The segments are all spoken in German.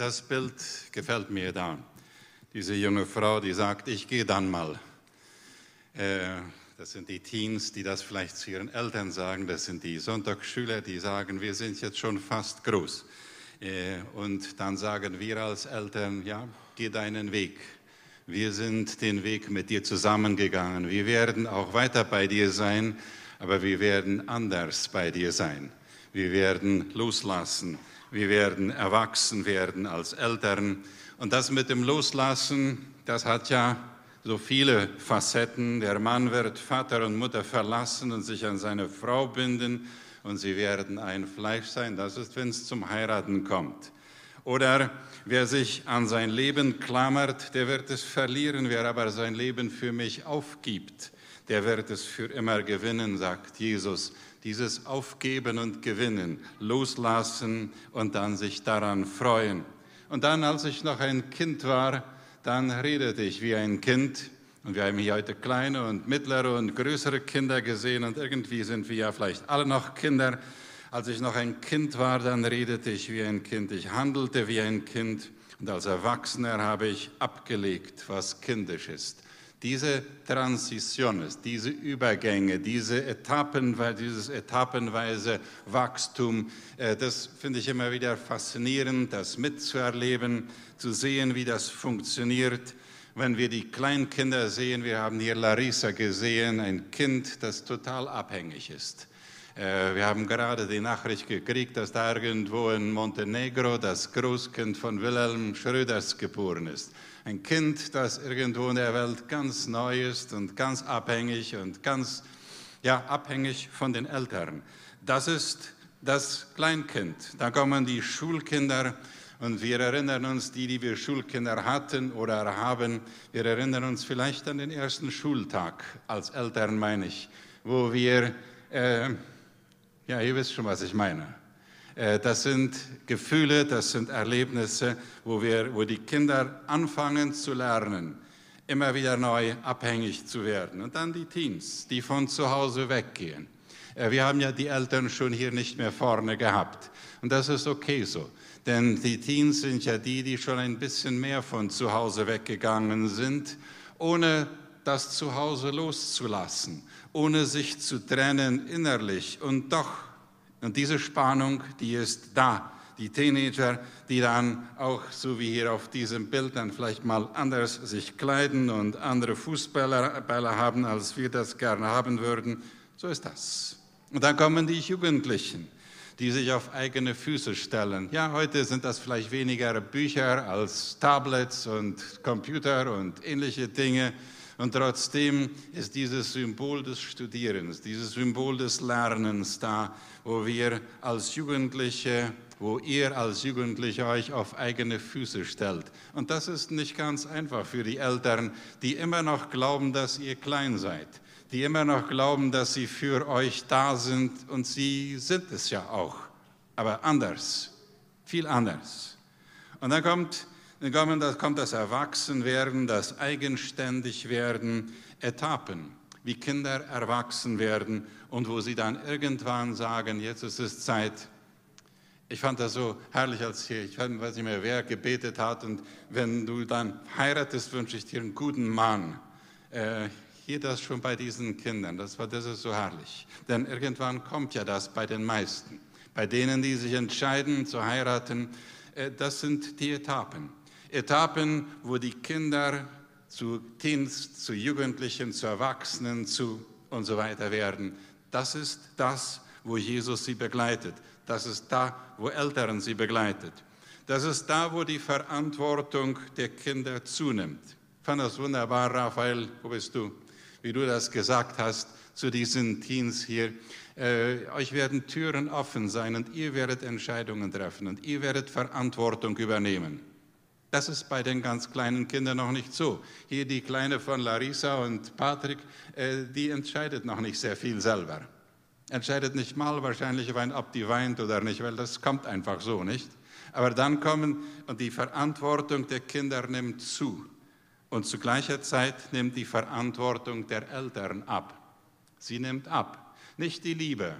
Das Bild gefällt mir da. Diese junge Frau, die sagt, ich gehe dann mal. Äh, das sind die Teens, die das vielleicht zu ihren Eltern sagen. Das sind die Sonntagsschüler, die sagen, wir sind jetzt schon fast groß. Äh, und dann sagen wir als Eltern, ja, geh deinen Weg. Wir sind den Weg mit dir zusammengegangen. Wir werden auch weiter bei dir sein, aber wir werden anders bei dir sein. Wir werden loslassen. Wir werden erwachsen werden als Eltern. Und das mit dem Loslassen, das hat ja so viele Facetten. Der Mann wird Vater und Mutter verlassen und sich an seine Frau binden und sie werden ein Fleisch sein. Das ist, wenn es zum Heiraten kommt. Oder wer sich an sein Leben klammert, der wird es verlieren. Wer aber sein Leben für mich aufgibt, der wird es für immer gewinnen, sagt Jesus. Dieses Aufgeben und Gewinnen, loslassen und dann sich daran freuen. Und dann, als ich noch ein Kind war, dann redete ich wie ein Kind. Und wir haben hier heute kleine und mittlere und größere Kinder gesehen und irgendwie sind wir ja vielleicht alle noch Kinder. Als ich noch ein Kind war, dann redete ich wie ein Kind, ich handelte wie ein Kind und als Erwachsener habe ich abgelegt, was kindisch ist. Diese Transitions, diese Übergänge, diese Etappen, dieses etappenweise Wachstum, äh, das finde ich immer wieder faszinierend, das mitzuerleben, zu sehen, wie das funktioniert wenn wir die Kleinkinder sehen, wir haben hier Larissa gesehen, ein Kind, das total abhängig ist. Äh, wir haben gerade die Nachricht gekriegt, dass da irgendwo in Montenegro das Großkind von Wilhelm Schröders geboren ist. Ein Kind, das irgendwo in der Welt ganz neu ist und ganz abhängig und ganz ja, abhängig von den Eltern. Das ist das Kleinkind. Da kommen die Schulkinder und wir erinnern uns, die, die wir Schulkinder hatten oder haben, wir erinnern uns vielleicht an den ersten Schultag, als Eltern meine ich, wo wir, äh, ja, ihr wisst schon, was ich meine. Äh, das sind Gefühle, das sind Erlebnisse, wo, wir, wo die Kinder anfangen zu lernen, immer wieder neu abhängig zu werden. Und dann die Teens, die von zu Hause weggehen. Äh, wir haben ja die Eltern schon hier nicht mehr vorne gehabt. Und das ist okay so. Denn die Teens sind ja die, die schon ein bisschen mehr von zu Hause weggegangen sind, ohne das Zuhause loszulassen, ohne sich zu trennen innerlich. Und doch, und diese Spannung, die ist da. Die Teenager, die dann auch, so wie hier auf diesem Bild, dann vielleicht mal anders sich kleiden und andere Fußballer haben, als wir das gerne haben würden, so ist das. Und dann kommen die Jugendlichen die sich auf eigene Füße stellen. Ja, heute sind das vielleicht weniger Bücher als Tablets und Computer und ähnliche Dinge. Und trotzdem ist dieses Symbol des Studierens, dieses Symbol des Lernens da, wo wir als Jugendliche, wo ihr als Jugendliche euch auf eigene Füße stellt. Und das ist nicht ganz einfach für die Eltern, die immer noch glauben, dass ihr klein seid die immer noch glauben, dass sie für euch da sind und sie sind es ja auch, aber anders, viel anders. Und dann kommt, dann kommt, das, Erwachsenwerden, das Eigenständigwerden, Etappen, wie Kinder erwachsen werden und wo sie dann irgendwann sagen, jetzt ist es Zeit. Ich fand das so herrlich, als hier, ich weiß nicht mehr, wer gebetet hat und wenn du dann heiratest, wünsche ich dir einen guten Mann. Äh, hier das schon bei diesen Kindern. Das, war, das ist so herrlich. Denn irgendwann kommt ja das bei den meisten. Bei denen, die sich entscheiden zu heiraten, äh, das sind die Etappen. Etappen, wo die Kinder zu Teens, zu Jugendlichen, zu Erwachsenen zu und so weiter werden. Das ist das, wo Jesus sie begleitet. Das ist da, wo Eltern sie begleitet. Das ist da, wo die Verantwortung der Kinder zunimmt. Ich fand das wunderbar, Raphael, wo bist du? wie du das gesagt hast, zu diesen Teens hier. Äh, euch werden Türen offen sein und ihr werdet Entscheidungen treffen und ihr werdet Verantwortung übernehmen. Das ist bei den ganz kleinen Kindern noch nicht so. Hier die Kleine von Larissa und Patrick, äh, die entscheidet noch nicht sehr viel selber. Entscheidet nicht mal wahrscheinlich, ob die weint oder nicht, weil das kommt einfach so, nicht? Aber dann kommen und die Verantwortung der Kinder nimmt zu. Und zu gleicher Zeit nimmt die Verantwortung der Eltern ab. Sie nimmt ab. Nicht die Liebe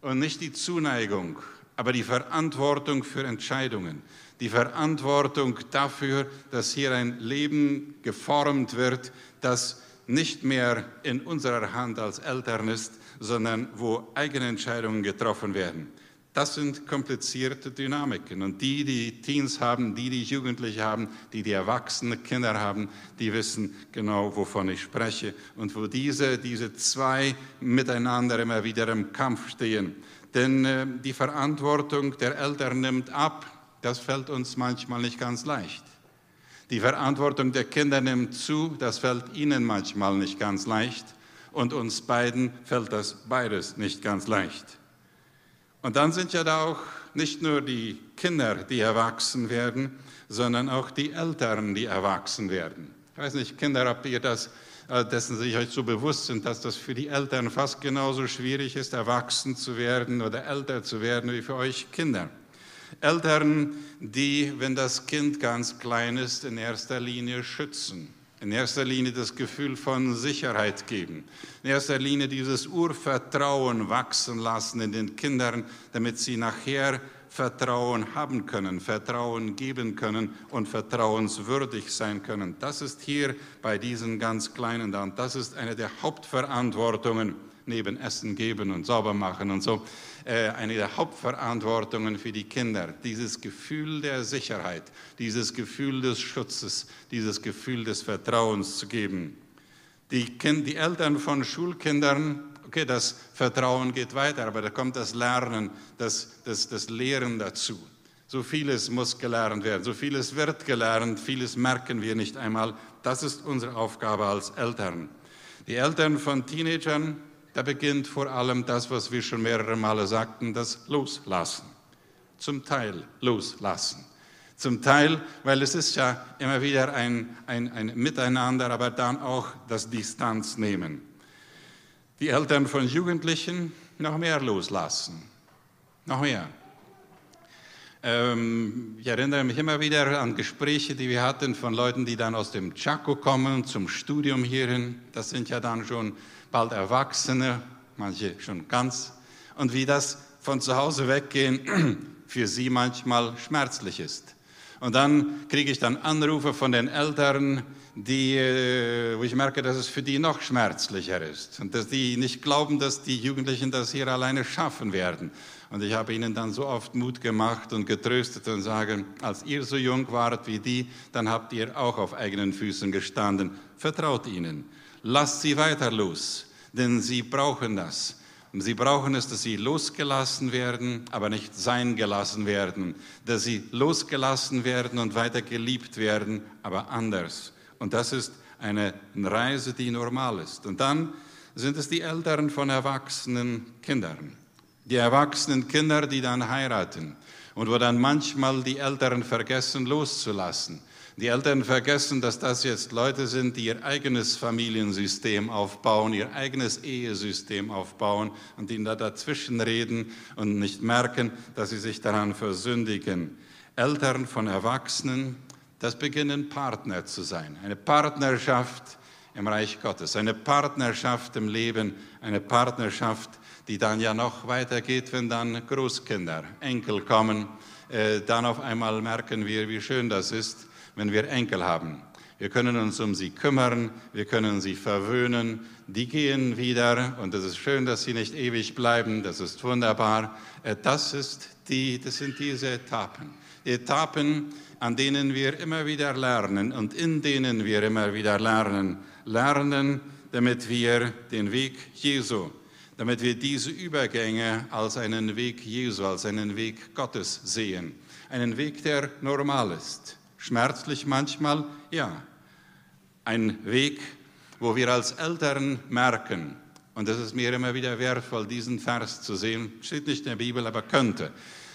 und nicht die Zuneigung, aber die Verantwortung für Entscheidungen, die Verantwortung dafür, dass hier ein Leben geformt wird, das nicht mehr in unserer Hand als Eltern ist, sondern wo eigene Entscheidungen getroffen werden. Das sind komplizierte Dynamiken. Und die, die Teens haben, die, die Jugendliche haben, die, die erwachsene Kinder haben, die wissen genau, wovon ich spreche. Und wo diese, diese zwei miteinander immer wieder im Kampf stehen. Denn äh, die Verantwortung der Eltern nimmt ab. Das fällt uns manchmal nicht ganz leicht. Die Verantwortung der Kinder nimmt zu. Das fällt ihnen manchmal nicht ganz leicht. Und uns beiden fällt das beides nicht ganz leicht. Und dann sind ja da auch nicht nur die Kinder, die erwachsen werden, sondern auch die Eltern, die erwachsen werden. Ich weiß nicht, Kinder, ob ihr das, dessen sich euch so bewusst sind, dass das für die Eltern fast genauso schwierig ist, erwachsen zu werden oder älter zu werden wie für euch Kinder. Eltern, die, wenn das Kind ganz klein ist, in erster Linie schützen in erster Linie das Gefühl von Sicherheit geben. In erster Linie dieses Urvertrauen wachsen lassen in den Kindern, damit sie nachher Vertrauen haben können, Vertrauen geben können und vertrauenswürdig sein können. Das ist hier bei diesen ganz Kleinen da. Und das ist eine der Hauptverantwortungen neben Essen geben und sauber machen und so, äh, eine der Hauptverantwortungen für die Kinder. Dieses Gefühl der Sicherheit, dieses Gefühl des Schutzes, dieses Gefühl des Vertrauens zu geben. Die, kind, die Eltern von Schulkindern, okay, das Vertrauen geht weiter, aber da kommt das Lernen, das, das, das Lehren dazu. So vieles muss gelernt werden, so vieles wird gelernt, vieles merken wir nicht einmal. Das ist unsere Aufgabe als Eltern. Die Eltern von Teenagern, da beginnt vor allem das, was wir schon mehrere Male sagten, das Loslassen. Zum Teil loslassen. Zum Teil, weil es ist ja immer wieder ein, ein, ein Miteinander, aber dann auch das Distanz nehmen. Die Eltern von Jugendlichen noch mehr loslassen. Noch mehr. Ähm, ich erinnere mich immer wieder an Gespräche, die wir hatten von Leuten, die dann aus dem Chaco kommen zum Studium hierhin. Das sind ja dann schon bald Erwachsene, manche schon ganz, und wie das von zu Hause weggehen für sie manchmal schmerzlich ist. Und dann kriege ich dann Anrufe von den Eltern, die, äh, wo ich merke, dass es für die noch schmerzlicher ist und dass die nicht glauben, dass die Jugendlichen das hier alleine schaffen werden. Und ich habe ihnen dann so oft Mut gemacht und getröstet und sage, als ihr so jung wart wie die, dann habt ihr auch auf eigenen Füßen gestanden. Vertraut ihnen. Lasst sie weiter los, denn sie brauchen das. Sie brauchen es, dass sie losgelassen werden, aber nicht sein gelassen werden, dass sie losgelassen werden und weiter geliebt werden, aber anders. Und das ist eine Reise, die normal ist. Und dann sind es die Eltern von erwachsenen Kindern. Die erwachsenen Kinder, die dann heiraten und wo dann manchmal die Eltern vergessen loszulassen die Eltern vergessen, dass das jetzt Leute sind, die ihr eigenes Familiensystem aufbauen, ihr eigenes Ehesystem aufbauen und die da dazwischen reden und nicht merken, dass sie sich daran versündigen. Eltern von Erwachsenen, das beginnen Partner zu sein. Eine Partnerschaft im Reich Gottes, eine Partnerschaft im Leben, eine Partnerschaft, die dann ja noch weitergeht, wenn dann Großkinder, Enkel kommen. Äh, dann auf einmal merken wir, wie schön das ist, wenn wir Enkel haben. Wir können uns um sie kümmern, wir können sie verwöhnen. Die gehen wieder und es ist schön, dass sie nicht ewig bleiben. Das ist wunderbar. Äh, das, ist die, das sind diese Etappen. Etappen, an denen wir immer wieder lernen und in denen wir immer wieder lernen. Lernen, damit wir den Weg Jesu, damit wir diese Übergänge als einen Weg Jesu, als einen Weg Gottes sehen. Einen Weg, der normal ist Schmerzlich manchmal, ja. Ein Weg, wo wir als Eltern merken, und das ist mir immer wieder wertvoll, diesen Vers zu sehen, steht nicht in der Bibel, aber könnte.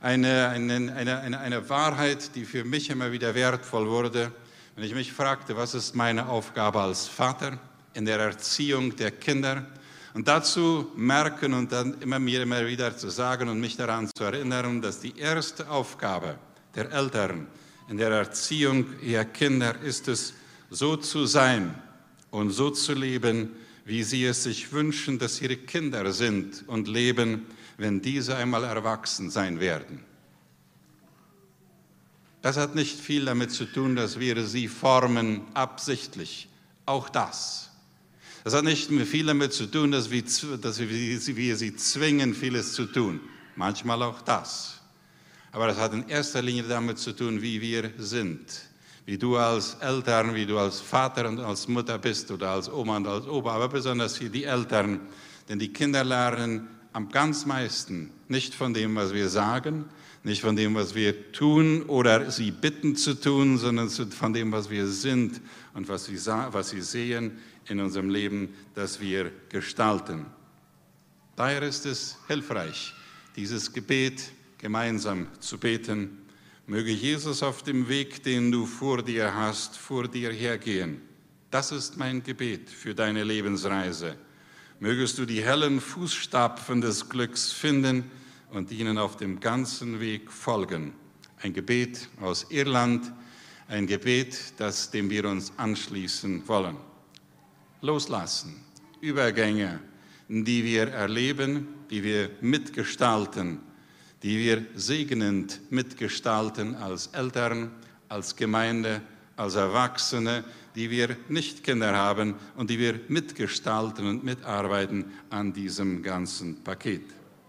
Eine, eine, eine, eine Wahrheit, die für mich immer wieder wertvoll wurde, wenn ich mich fragte, was ist meine Aufgabe als Vater in der Erziehung der Kinder? Und dazu merken und dann immer mir immer wieder zu sagen und mich daran zu erinnern, dass die erste Aufgabe der Eltern in der Erziehung ihrer Kinder ist es, so zu sein und so zu leben, wie sie es sich wünschen, dass ihre Kinder sind und leben, wenn diese einmal erwachsen sein werden. Das hat nicht viel damit zu tun, dass wir sie formen absichtlich. Auch das. Das hat nicht viel damit zu tun, dass wir, sie zwingen, vieles zu tun. Manchmal auch das. Aber das hat in erster Linie damit zu tun, wie wir sind. Wie du als Eltern, wie du als Vater und als Mutter bist oder als Oma und als Opa, aber besonders hier die Eltern. Denn die Kinder lernen am ganz meisten nicht von dem, was wir sagen, nicht von dem, was wir tun oder sie bitten zu tun, sondern von dem, was wir sind und was sie, was sie sehen in unserem Leben, das wir gestalten. Daher ist es hilfreich, dieses Gebet gemeinsam zu beten. Möge Jesus auf dem Weg, den du vor dir hast, vor dir hergehen. Das ist mein Gebet für deine Lebensreise. Mögest du die hellen Fußstapfen des Glücks finden, und ihnen auf dem ganzen Weg folgen. Ein Gebet aus Irland, ein Gebet, das dem wir uns anschließen wollen. Loslassen, Übergänge, die wir erleben, die wir mitgestalten, die wir segnend mitgestalten als Eltern, als Gemeinde, als Erwachsene, die wir nicht Kinder haben und die wir mitgestalten und mitarbeiten an diesem ganzen Paket.